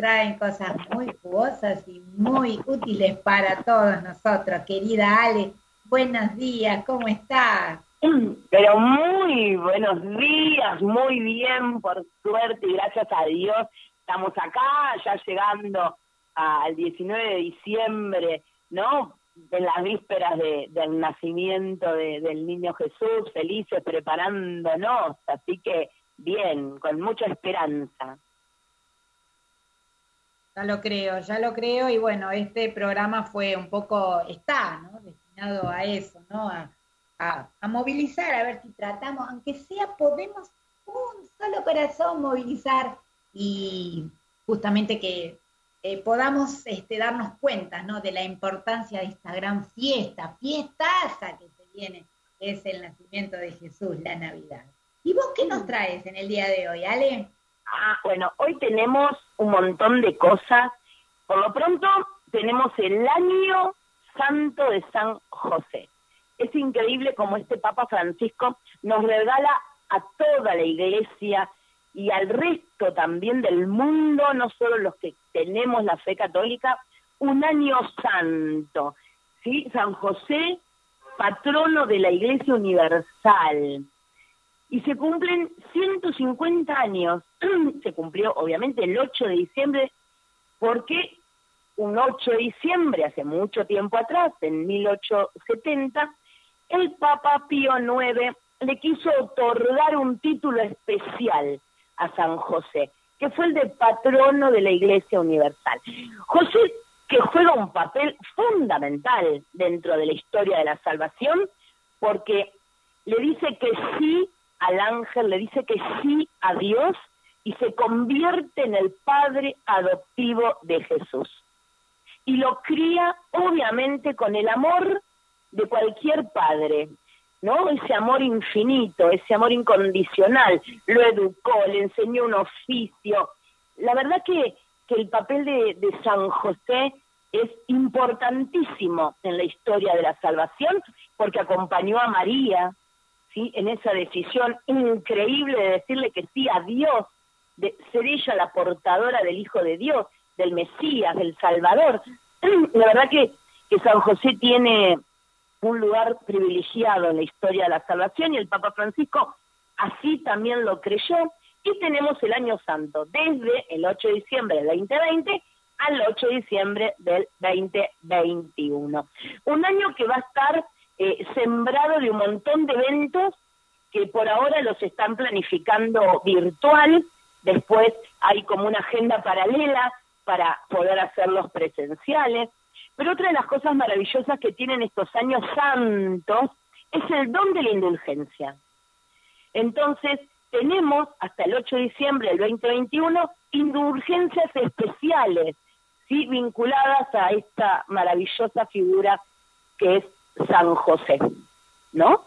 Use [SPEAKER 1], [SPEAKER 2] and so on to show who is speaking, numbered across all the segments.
[SPEAKER 1] traen cosas muy jugosas y muy útiles para todos nosotros. Querida Ale, buenos días, ¿cómo estás?
[SPEAKER 2] Pero muy buenos días, muy bien, por suerte y gracias a Dios. Estamos acá, ya llegando al 19 de diciembre, ¿no? En las vísperas del nacimiento del niño Jesús, felices, preparándonos. Así que bien, con mucha esperanza.
[SPEAKER 1] Ya lo creo, ya lo creo, y bueno, este programa fue un poco, está, ¿no? Destinado a eso, ¿no? A, movilizar, a ver si tratamos, aunque sea, podemos un solo corazón movilizar y justamente que eh, podamos este, darnos cuenta, ¿no? De la importancia de esta gran fiesta, fiestaza que se viene, es el nacimiento de Jesús, la Navidad. ¿Y vos qué nos traes en el día de hoy, Ale?
[SPEAKER 2] Ah, bueno, hoy tenemos un montón de cosas. Por lo pronto, tenemos el año santo de San José. Es increíble como este Papa Francisco nos regala a toda la iglesia y al resto también del mundo, no solo los que tenemos la fe católica, un año santo. ¿sí? San José, patrono de la Iglesia Universal y se cumplen 150 años. se cumplió obviamente el 8 de diciembre, porque un 8 de diciembre, hace mucho tiempo atrás, en 1870, el Papa Pío IX le quiso otorgar un título especial a San José, que fue el de patrono de la Iglesia Universal. José, que juega un papel fundamental dentro de la historia de la salvación, porque le dice que sí al ángel, le dice que sí a Dios y se convierte en el padre adoptivo de Jesús. Y lo cría obviamente con el amor de cualquier padre, ¿no? Ese amor infinito, ese amor incondicional. Lo educó, le enseñó un oficio. La verdad que, que el papel de, de San José es importantísimo en la historia de la salvación porque acompañó a María, ¿sí? en esa decisión increíble de decirle que sí a Dios, de ser ella la portadora del Hijo de Dios, del Mesías, del Salvador. La verdad que, que San José tiene un lugar privilegiado en la historia de la salvación y el Papa Francisco así también lo creyó. Y tenemos el año santo desde el 8 de diciembre del 2020 al 8 de diciembre del 2021. Un año que va a estar eh, sembrado de un montón de eventos que por ahora los están planificando virtual, después hay como una agenda paralela para poder hacerlos presenciales. Pero otra de las cosas maravillosas que tienen estos años santos es el don de la indulgencia. Entonces, tenemos hasta el 8 de diciembre del 2021 indulgencias especiales, vinculadas a esta maravillosa figura que es San José, ¿no?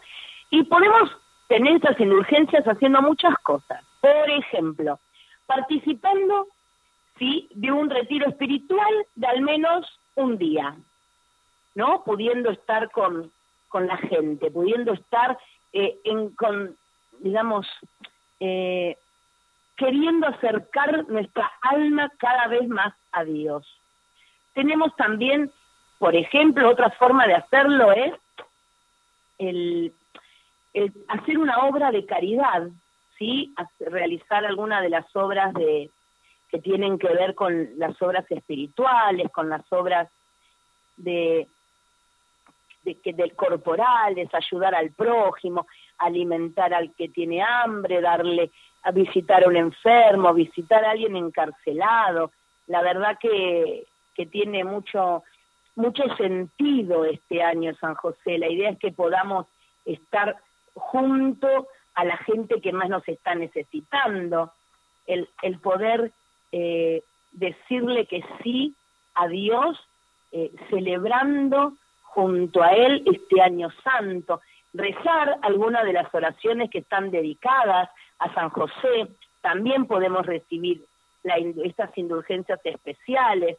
[SPEAKER 2] Y podemos tener estas indulgencias haciendo muchas cosas. Por ejemplo, participando, ¿sí?, de un retiro espiritual de al menos un día, ¿no? Pudiendo estar con, con la gente, pudiendo estar eh, en, con, digamos, eh, queriendo acercar nuestra alma cada vez más a Dios. Tenemos también por ejemplo, otra forma de hacerlo es el, hacer una obra de caridad, ¿sí? realizar alguna de las obras de, que tienen que ver con las obras espirituales, con las obras de, de, del corporales, ayudar al prójimo, alimentar al que tiene hambre, darle a visitar a un enfermo, visitar a alguien encarcelado. La verdad que, que tiene mucho mucho sentido este año San José. La idea es que podamos estar junto a la gente que más nos está necesitando, el, el poder eh, decirle que sí a Dios, eh, celebrando junto a Él este año santo, rezar algunas de las oraciones que están dedicadas a San José, también podemos recibir estas indulgencias especiales,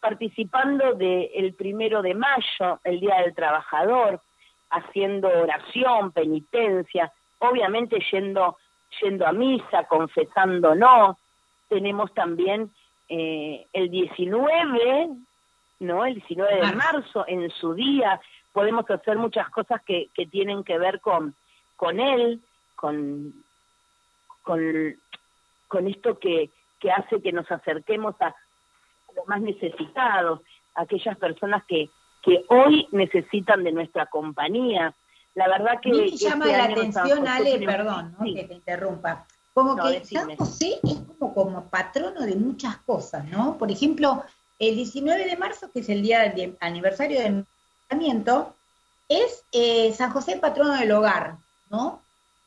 [SPEAKER 2] participando del primero de mayo, el Día del Trabajador, haciendo oración, penitencia, obviamente yendo, yendo a misa, confesándonos. Tenemos también eh, el 19, ¿no? El 19 de marzo, en su día, podemos hacer muchas cosas que, que tienen que ver con, con él, con, con, con esto que, que hace que nos acerquemos a, los más necesitados, aquellas personas que, que hoy necesitan de nuestra compañía. La verdad que...
[SPEAKER 1] me llama este la atención, Ale, perdón, que te interrumpa. Como que San José es como, como patrono de muchas cosas, ¿no? Por ejemplo, el 19 de marzo, que es el día del aniversario del nacimiento, es eh, San José patrono del hogar, ¿no?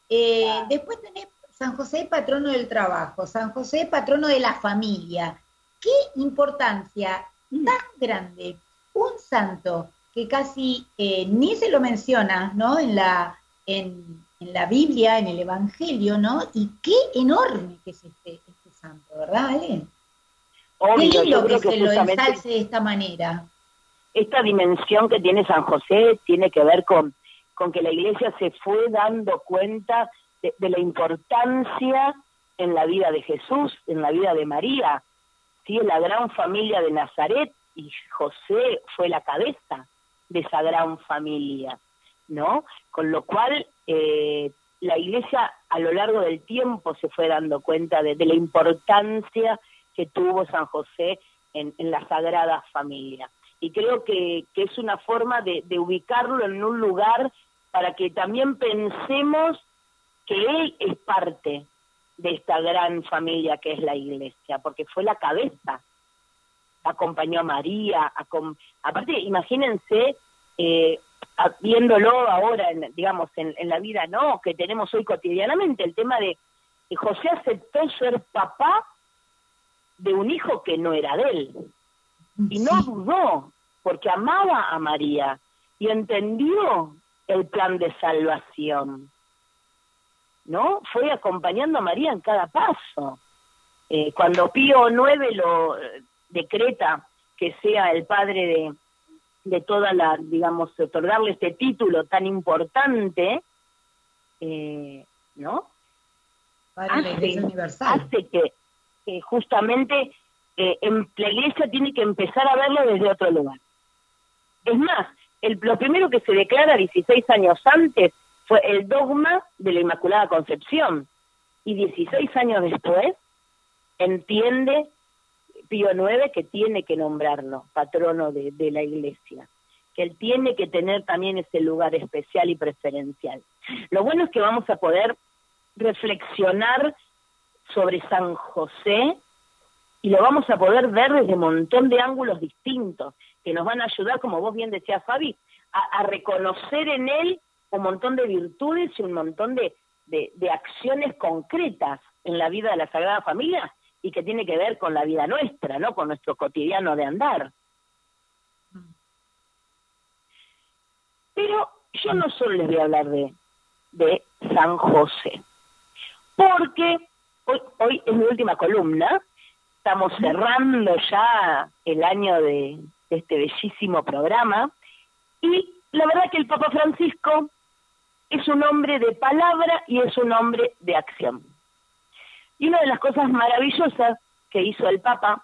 [SPEAKER 1] Eh, después tenés San José patrono del trabajo, San José patrono de la familia. ¿Qué importancia tan grande un santo que casi eh, ni se lo menciona, ¿no? En la, en, la Biblia, en el Evangelio, ¿no? Y qué enorme que es este, este santo, ¿verdad, Ale? qué lindo que, se lo ensalce de esta manera.
[SPEAKER 2] Esta dimensión que tiene San José tiene que ver con, con que la iglesia se fue dando cuenta de, la importancia en la vida de Jesús, en la vida de María, ¿sí? la gran familia de Nazaret y José fue la cabeza de esa gran familia, ¿no? Con lo cual eh, la iglesia a lo largo del tiempo se fue dando cuenta de, la importancia que tuvo San José en, la sagrada familia. Y creo que, es una forma de ubicarlo en un lugar para que también pensemos que él es parte de esta gran familia que es la iglesia, porque fue la cabeza acompañó a María, aparte imagínense eh, viéndolo ahora, en, digamos, en, la vida no, que tenemos hoy cotidianamente, el tema de que José aceptó ser papá de un hijo que no era de él. Y no dudó, porque amaba a María y entendió el plan de salvación. ¿No? Fue acompañando a María en cada paso. Eh, cuando Pío IX lo decreta que sea el padre de, de toda la, digamos, otorgarle este título tan importante, eh, ¿no? hace, universal. hace que, justamente eh, la iglesia tiene que empezar a verlo desde otro lugar. Es más, el, lo primero que se declara 16 años antes fue el dogma de la Inmaculada Concepción. Y 16 años después entiende Pío IX que tiene que nombrarlo patrono de, la iglesia, que él tiene que tener también ese lugar especial y preferencial. Lo bueno es que vamos a poder reflexionar sobre San José y lo vamos a poder ver desde un montón de ángulos distintos que nos van a ayudar, como vos bien decías, Fabi, a, reconocer en él un montón de virtudes y un montón de, de acciones concretas en la vida de la Sagrada Familia y que tiene que ver con la vida nuestra, ¿no? Con nuestro cotidiano de andar. Pero yo no solo les voy a hablar de, de San José, porque hoy, hoy es mi última columna, estamos cerrando ya el año de, de este bellísimo programa, y la verdad que el Papa Francisco es un hombre de palabra y es un hombre de acción. Y una de las cosas maravillosas que hizo el Papa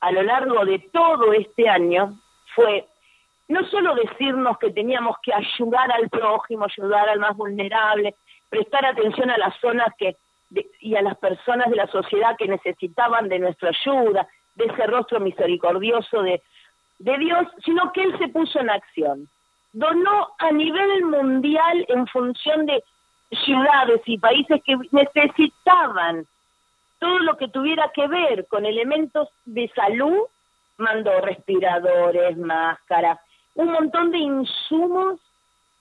[SPEAKER 2] a lo largo de todo este año fue no solo decirnos que teníamos que ayudar al prójimo, ayudar al más vulnerable, prestar atención a las zonas que y a las personas de la sociedad que necesitaban de nuestra ayuda, de ese rostro misericordioso de, de Dios, sino que él se puso en acción. Donó a nivel mundial en función de ciudades y países que necesitaban todo lo que tuviera que ver con elementos de salud, mandó respiradores, máscaras, un montón de insumos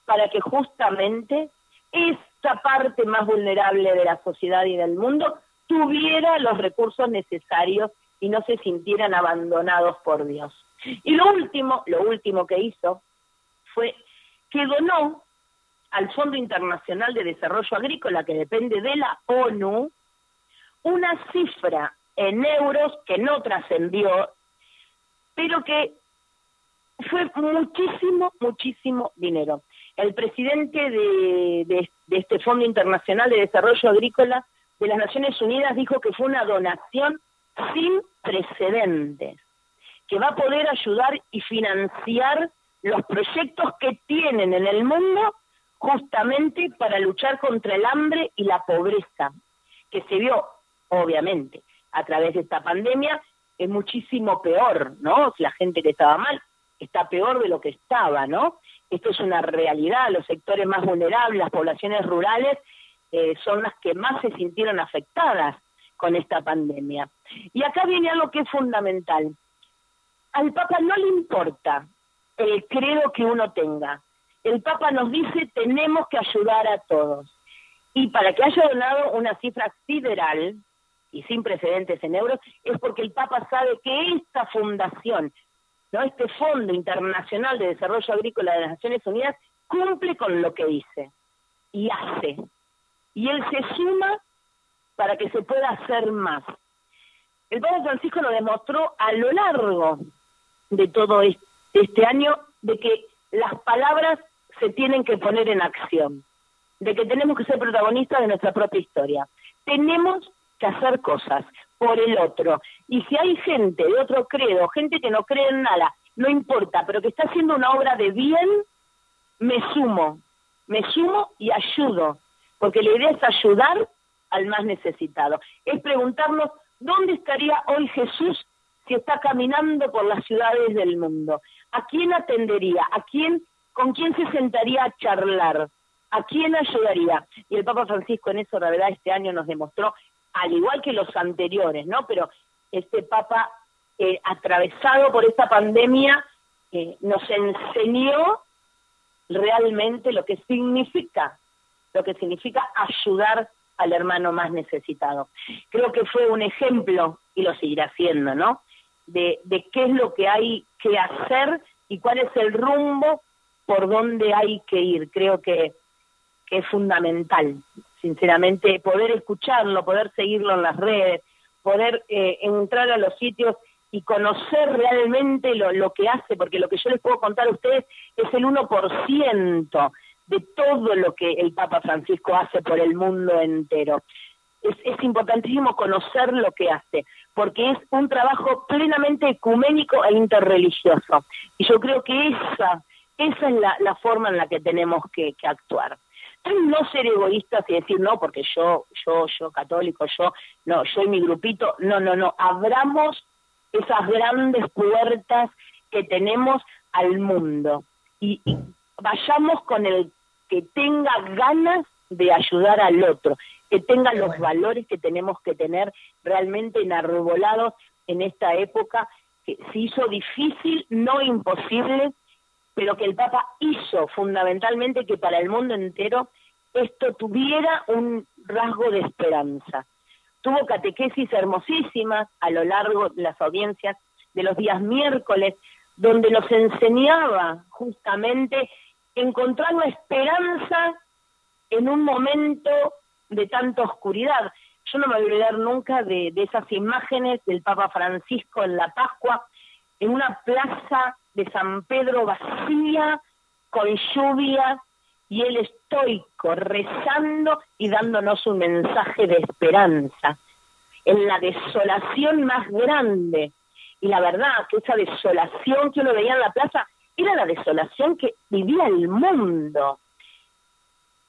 [SPEAKER 2] para que justamente esta parte más vulnerable de la sociedad y del mundo tuviera los recursos necesarios y no se sintieran abandonados por Dios. Y lo último, lo último que hizo fue que donó al Fondo Internacional de Desarrollo Agrícola, que depende de la ONU, una cifra en euros que no trascendió, pero que fue muchísimo, muchísimo dinero. El presidente de, de, este Fondo Internacional de Desarrollo Agrícola de las Naciones Unidas dijo que fue una donación sin precedentes, que va a poder ayudar y financiar los proyectos que tienen en el mundo justamente para luchar contra el hambre y la pobreza, que se vio, obviamente, a través de esta pandemia, es muchísimo peor, ¿no? La gente que estaba mal está peor de lo que estaba, ¿no? Esto es una realidad, los sectores más vulnerables, las poblaciones rurales, eh, son las que más se sintieron afectadas con esta pandemia. Y acá viene algo que es fundamental. Al Papa no le importa el credo que uno tenga. El Papa nos dice tenemos que ayudar a todos. Y para que haya donado una cifra sideral y sin precedentes en euros, es porque el Papa sabe que esta fundación, no este Fondo Internacional de Desarrollo Agrícola de las Naciones Unidas, cumple con lo que dice y hace. Y él se suma para que se pueda hacer más. El Papa Francisco lo demostró a lo largo de todo este año de que las palabras se tienen que poner en acción, de que tenemos que ser protagonistas de nuestra propia historia. Tenemos que hacer cosas por el otro. Y si hay gente de otro credo, gente que no cree en nada, no importa, pero que está haciendo una obra de bien, me sumo, me sumo y ayudo, porque la idea es ayudar al más necesitado. Es preguntarnos dónde estaría hoy Jesús si está caminando por las ciudades del mundo. ¿A quién atendería? ¿A quién, con quién se sentaría a charlar? ¿A quién ayudaría? Y el Papa Francisco en eso, la verdad, este año nos demostró al igual que los anteriores, ¿no? Pero este Papa, eh, atravesado por esta pandemia, eh, nos enseñó realmente lo que significa, lo que significa ayudar al hermano más necesitado. Creo que fue un ejemplo, y lo seguirá siendo, ¿no? De, qué es lo que hay que hacer y cuál es el rumbo por donde hay que ir. Creo que es fundamental sinceramente, poder escucharlo, poder seguirlo en las redes, poder eh, entrar a los sitios y conocer realmente lo, lo, que hace, porque lo que yo les puedo contar a ustedes es el 1% de todo lo que el Papa Francisco hace por el mundo entero. Es, es importantísimo conocer lo que hace, porque es un trabajo plenamente ecuménico e interreligioso. Y yo creo que esa, esa es la, forma en la que tenemos que, que actuar. No ser egoístas y decir, no, porque yo, yo, yo católico, yo, no, yo y mi grupito, no, no, no, abramos esas grandes puertas que tenemos al mundo. Y, vayamos con el que tenga ganas de ayudar al otro, que tenga los valores que tenemos que tener realmente enarbolados en esta época que se hizo difícil, no imposible, pero que el Papa hizo fundamentalmente que para el mundo entero esto tuviera un rasgo de esperanza. Tuvo catequesis hermosísimas a lo largo de las audiencias de los días miércoles, donde nos enseñaba justamente encontrar la esperanza en un momento de tanta oscuridad. Yo no me voy a olvidar nunca de, esas imágenes del Papa Francisco en la Pascua, en una plaza de San Pedro vacía, con lluvia, y él estoico, rezando y dándonos un mensaje de esperanza en la desolación más grande. Y la verdad que esa desolación que uno veía en la plaza era la desolación que vivía el mundo.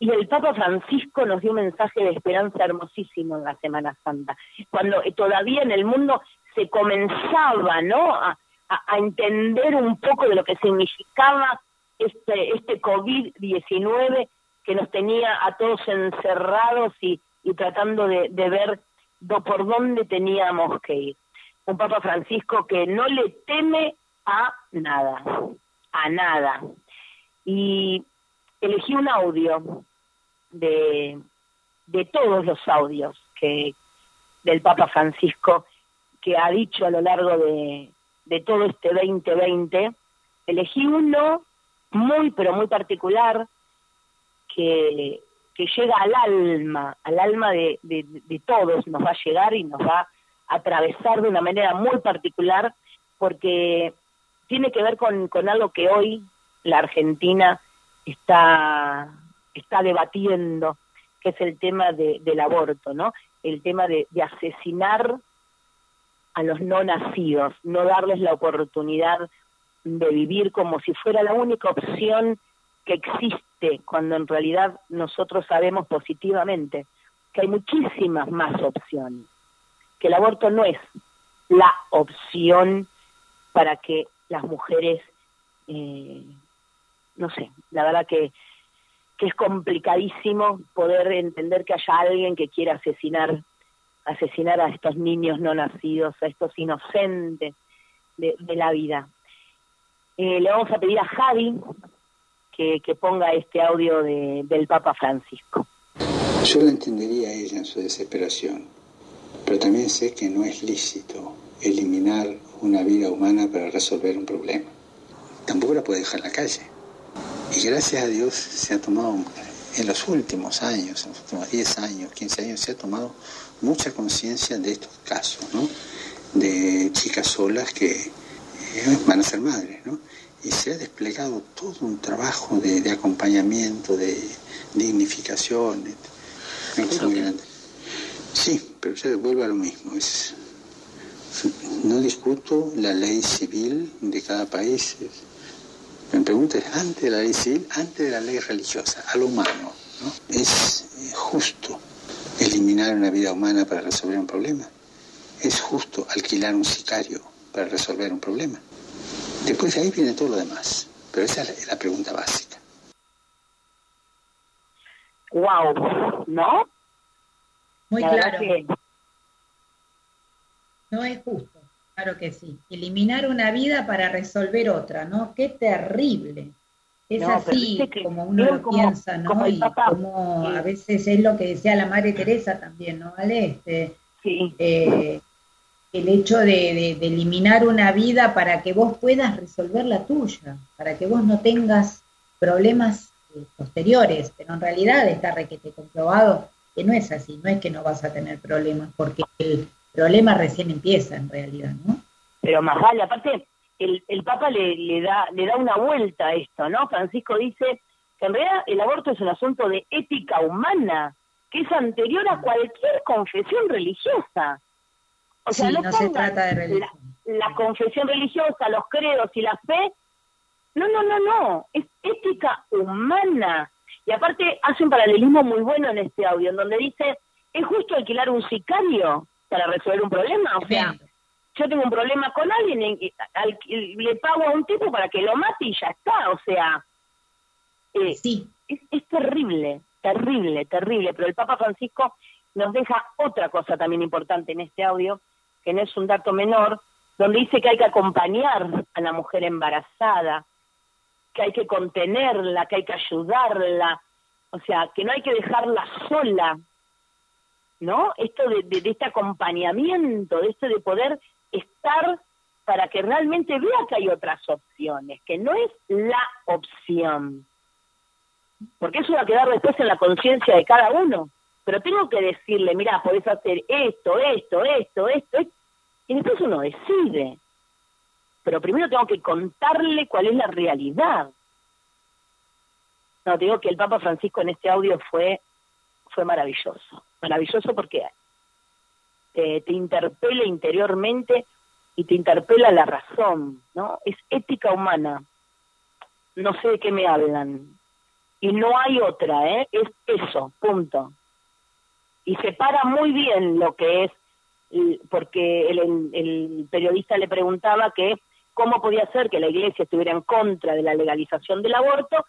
[SPEAKER 2] Y el Papa Francisco nos dio un mensaje de esperanza hermosísimo en la Semana Santa, cuando todavía en el mundo se comenzaba ¿no? a, a entender un poco de lo que significaba este, este COVID-19 que nos tenía a todos encerrados y, tratando de, ver por dónde teníamos que ir. Un Papa Francisco que no le teme a nada, a nada. Y elegí un audio de, de todos los audios que del Papa Francisco que ha dicho a lo largo de, de todo este 2020. Elegí uno muy, pero muy particular, que, que llega al alma, al alma de, de, todos, nos va a llegar y nos va a atravesar de una manera muy particular, porque tiene que ver con, con algo que hoy la Argentina está, está debatiendo, que es el tema de, del aborto, ¿no? El tema de, de asesinar a los no nacidos, no darles la oportunidad de vivir como si fuera la única opción que existe, cuando en realidad nosotros sabemos positivamente que hay muchísimas más opciones, que el aborto no es la opción para que las mujeres, eh, no sé, la verdad que, es complicadísimo poder entender que haya alguien que quiera asesinar asesinar a estos niños no nacidos, a estos inocentes de, la vida. Eh, le vamos a pedir a Javi que, ponga este audio del Papa Francisco.
[SPEAKER 3] Yo la entendería a ella en su desesperación, pero también sé que no es lícito eliminar una vida humana para resolver un problema. Tampoco la puede dejar en la calle. Y gracias a Dios se ha tomado en los últimos años, en los últimos 10 años, 15 años, se ha tomado mucha conciencia de estos casos, ¿no? De chicas solas que eh, van a ser madres, ¿no? Y se ha desplegado todo un trabajo de, acompañamiento, de dignificación, Sí, pero yo vuelvo a lo mismo. No discuto la ley civil de cada país. Me pregunta es antes de la ley civil, antes de la ley religiosa, a lo humano. ¿no? Es eh, justo eliminar una vida humana para resolver un problema. Es justo alquilar un sicario para resolver un problema. Después de ahí viene todo lo demás. Pero esa es la, pregunta básica.
[SPEAKER 2] Wow, ¿no?
[SPEAKER 1] Muy claro. No es justo, claro que sí. Eliminar una vida para resolver otra, ¿no? Qué terrible. Es así como uno lo piensa, ¿no? y como a veces es lo que decía la Madre Teresa también, ¿no? ¿Vale? Este, eh, el hecho de, eliminar una vida para que vos puedas resolver la tuya, para que vos no tengas problemas eh, posteriores, pero en realidad está requete comprobado que no es así, no es que no vas a tener problemas, porque el problema recién empieza en realidad, ¿no?
[SPEAKER 2] Pero más vale, aparte, el, el Papa le, le, da, le da una vuelta a esto, ¿no? Francisco dice que en realidad el aborto es un asunto de ética humana, que es anterior a cualquier confesión religiosa.
[SPEAKER 1] O sea, no, se trata de religión.
[SPEAKER 2] La, confesión religiosa, los credos y la fe, no, no, no, no, es ética humana. Y aparte hace un paralelismo muy bueno en este audio, en donde dice, ¿es justo alquilar un sicario para resolver un problema? O sea, yo tengo un problema con alguien, le pago a un tipo para que lo mate y ya está, o sea, eh, sí. es, terrible, terrible, terrible, pero el Papa Francisco nos deja otra cosa también importante en este audio, que no es un dato menor, donde dice que hay que acompañar a la mujer embarazada, que hay que contenerla, que hay que ayudarla, o sea, que no hay que dejarla sola, ¿no? Esto de, de este acompañamiento, de esto de poder estar para que realmente vea que hay otras opciones, que no es la opción. Porque eso va a quedar después en la conciencia de cada uno. Pero tengo que decirle, mira, podés hacer esto, esto, esto, esto, y después uno decide. Pero primero tengo que contarle cuál es la realidad. No, digo que el Papa Francisco en este audio fue, fue maravilloso. Maravilloso porque te, interpela interiormente y te interpela la razón, ¿no? Es ética humana. No sé de qué me hablan. Y no hay otra, ¿eh? Es eso, punto. Y separa muy bien lo que es, porque el, el periodista le preguntaba que cómo podía ser que la iglesia estuviera en contra de la legalización del aborto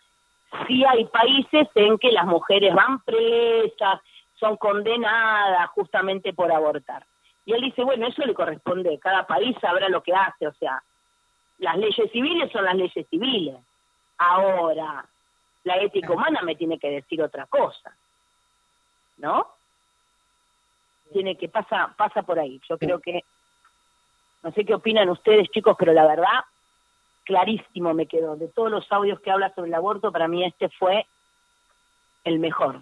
[SPEAKER 2] si hay países en que las mujeres van presas, son condenadas justamente por abortar. Y él dice, bueno, eso le corresponde, cada país sabrá lo que hace, o sea, las leyes civiles son las leyes civiles. Ahora, la ética humana me tiene que decir otra cosa, ¿no? Tiene que pasa pasa por ahí. Yo creo que no sé qué opinan ustedes, chicos, pero la verdad clarísimo me quedó. De todos los audios que habla sobre el aborto, para mí este fue el mejor.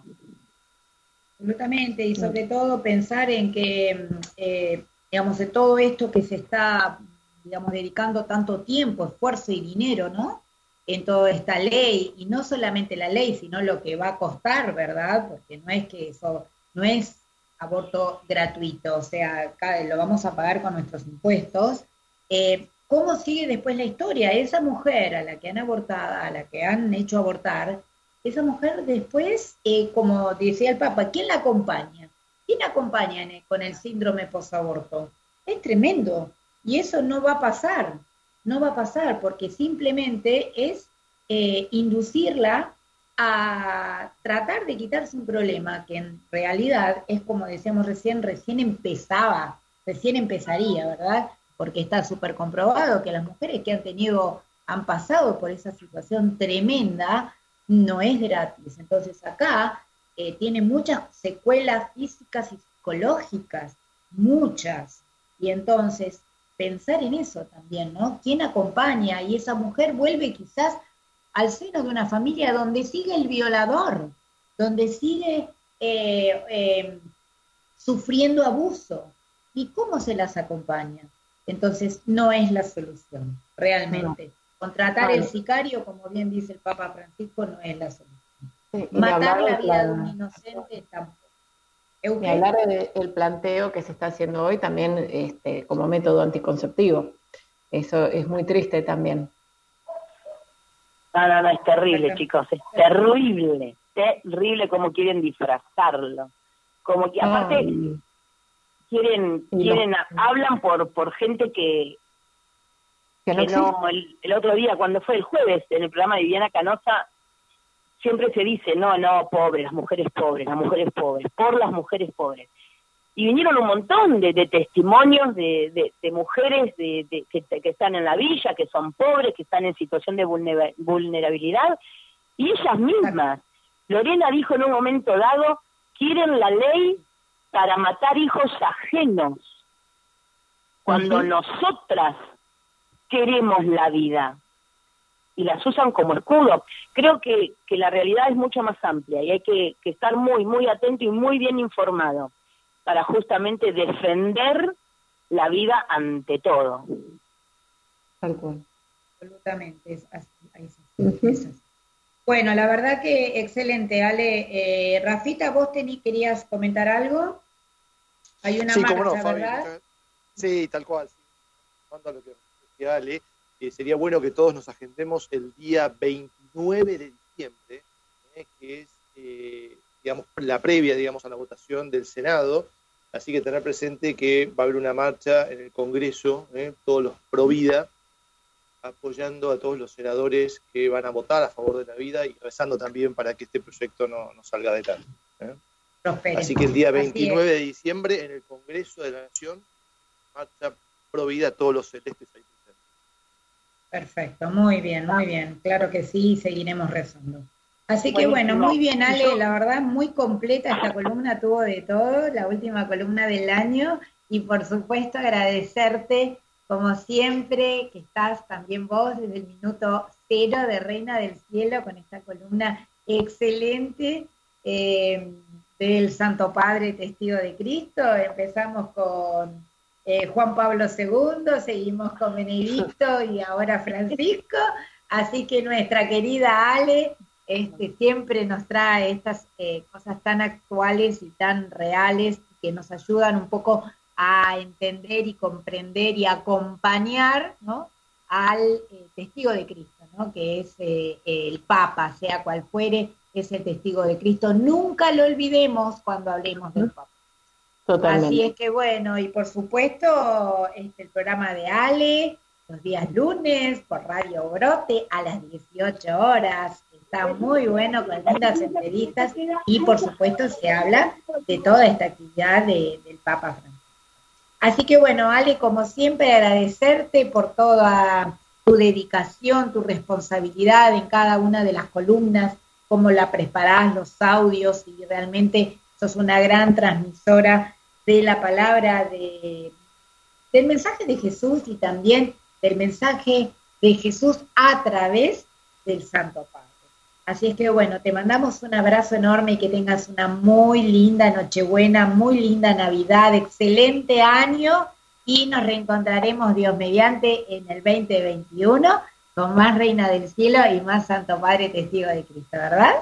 [SPEAKER 1] Absolutamente, y sobre todo pensar en que, eh, digamos, de todo esto que se está, digamos, dedicando tanto tiempo, esfuerzo y dinero, ¿no? En toda esta ley, y no solamente la ley, sino lo que va a costar, ¿verdad? Porque no es que eso, no es aborto gratuito, o sea, lo vamos a pagar con nuestros impuestos, eh, ¿cómo sigue después la historia? Esa mujer a la que han abortado, a la que han hecho abortar, esa mujer después, eh, como decía el Papa, ¿quién la acompaña? ¿Quién acompaña con el síndrome posaborto? Es tremendo. Y eso no va a pasar, no va a pasar porque simplemente es eh, inducirla a tratar de quitarse un problema que en realidad es como decíamos recién, recién empezaba, recién empezaría, ¿verdad? Porque está súper comprobado que las mujeres que han tenido, han pasado por esa situación tremenda, no es gratis. Entonces acá eh, tiene muchas secuelas físicas y psicológicas, muchas. Y entonces pensar en eso también, ¿no? ¿Quién acompaña? Y esa mujer vuelve quizás al seno de una familia donde sigue el violador, donde sigue eh, eh, sufriendo abuso. ¿Y cómo se las acompaña? Entonces, no es la solución, realmente. Contratar el sicario, como bien dice el Papa Francisco, no es la solución. Matar la vida de un inocente tampoco.
[SPEAKER 4] Y hablar del planteo que se está haciendo hoy también este, como método anticonceptivo. Eso es muy triste también.
[SPEAKER 2] No, no, no, es terrible, chicos, es terrible, terrible como quieren disfrazarlo. Como que aparte quieren, quieren, hablan por, por gente que, que no, el, el, otro día, cuando fue el jueves, en el programa de Viviana Canosa, siempre se dice, no, no, pobres, las mujeres pobres, las mujeres pobres, por las mujeres pobres y vinieron un montón de, testimonios de, mujeres de, que, están en la villa, que son pobres, que están en situación de vulnerabilidad, y ellas mismas. Lorena dijo en un momento dado, quieren la ley para matar hijos ajenos, cuando nosotras queremos la vida y las usan como escudo. Creo que, que la realidad es mucho más amplia y hay que, que estar muy, muy atento y muy bien informado para justamente defender la vida ante todo.
[SPEAKER 1] Tal cual. Absolutamente, es así, Bueno, la verdad que excelente, Ale. Eh, Rafita, vos tení, querías comentar algo. Hay una sí, marcha, ¿verdad?
[SPEAKER 5] Sí, tal cual. Manda lo que decía Ale, eh, sería bueno que todos nos agendemos el día 29 de diciembre, eh, que es eh, digamos, la previa, digamos, a la votación del Senado. Así que tener presente que va a haber una marcha en el Congreso, todos los pro vida, apoyando a todos los senadores que van a votar a favor de la vida y rezando también para que este proyecto no, salga de tal. ¿eh? Así que el día 29 de diciembre en el Congreso de la Nación, marcha pro vida todos los celestes ahí.
[SPEAKER 1] Perfecto, muy bien, muy bien. Claro que sí, seguiremos rezando. Así que bueno, muy bien Ale, la verdad muy completa esta columna, tuvo de todo, la última columna del año y por supuesto agradecerte como siempre que estás también vos desde el minuto cero de Reina del Cielo con esta columna excelente eh, del Santo Padre Testigo de Cristo. Empezamos con eh, Juan Pablo II, seguimos con Benedicto y ahora Francisco. Así que nuestra querida Ale, este, siempre nos trae estas eh, cosas tan actuales y tan reales que nos ayudan un poco a entender y comprender y acompañar al eh, testigo de Cristo, ¿no? que es el Papa, sea cual fuere, es el testigo de Cristo. Nunca lo olvidemos cuando hablemos del Papa. Así es que bueno, y por supuesto, este, el programa de Ale, los días lunes por Radio Brote a las 18 horas está muy bueno con lindas entrevistas y por supuesto se habla de toda esta actividad del Papa Francisco. Así que bueno, Ale, como siempre, agradecerte por toda tu dedicación, tu responsabilidad en cada una de las columnas, cómo la preparás, los audios y realmente sos una gran transmisora de la palabra de, del mensaje de Jesús y también del mensaje de Jesús a través del Santo Padre. Así es que bueno, te mandamos un abrazo enorme y que tengas una muy linda Nochebuena, muy linda Navidad, excelente año y nos reencontraremos Dios mediante en el 2021 con más Reina del Cielo y más Santo Padre Testigo de Cristo, ¿verdad?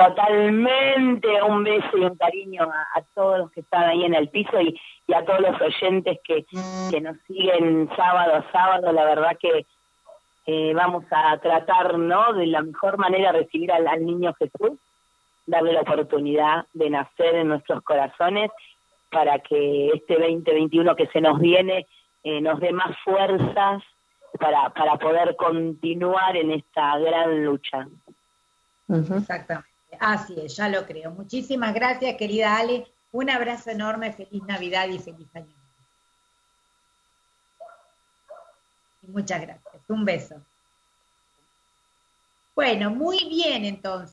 [SPEAKER 2] Totalmente, un beso y un cariño a, todos los que están ahí en el piso y, a todos los oyentes que, que, nos siguen sábado a sábado. La verdad que eh, vamos a tratar, ¿no? De la mejor manera recibir al, niño Jesús, darle la oportunidad de nacer en nuestros corazones para que este 2021 que se nos viene eh, nos dé más fuerzas para, para poder continuar en esta gran lucha.
[SPEAKER 1] Exactamente, así es, ya lo creo. Muchísimas gracias, querida Ale. Un abrazo enorme, feliz Navidad y feliz año. Muchas gracias. Un beso. Bueno, muy bien entonces.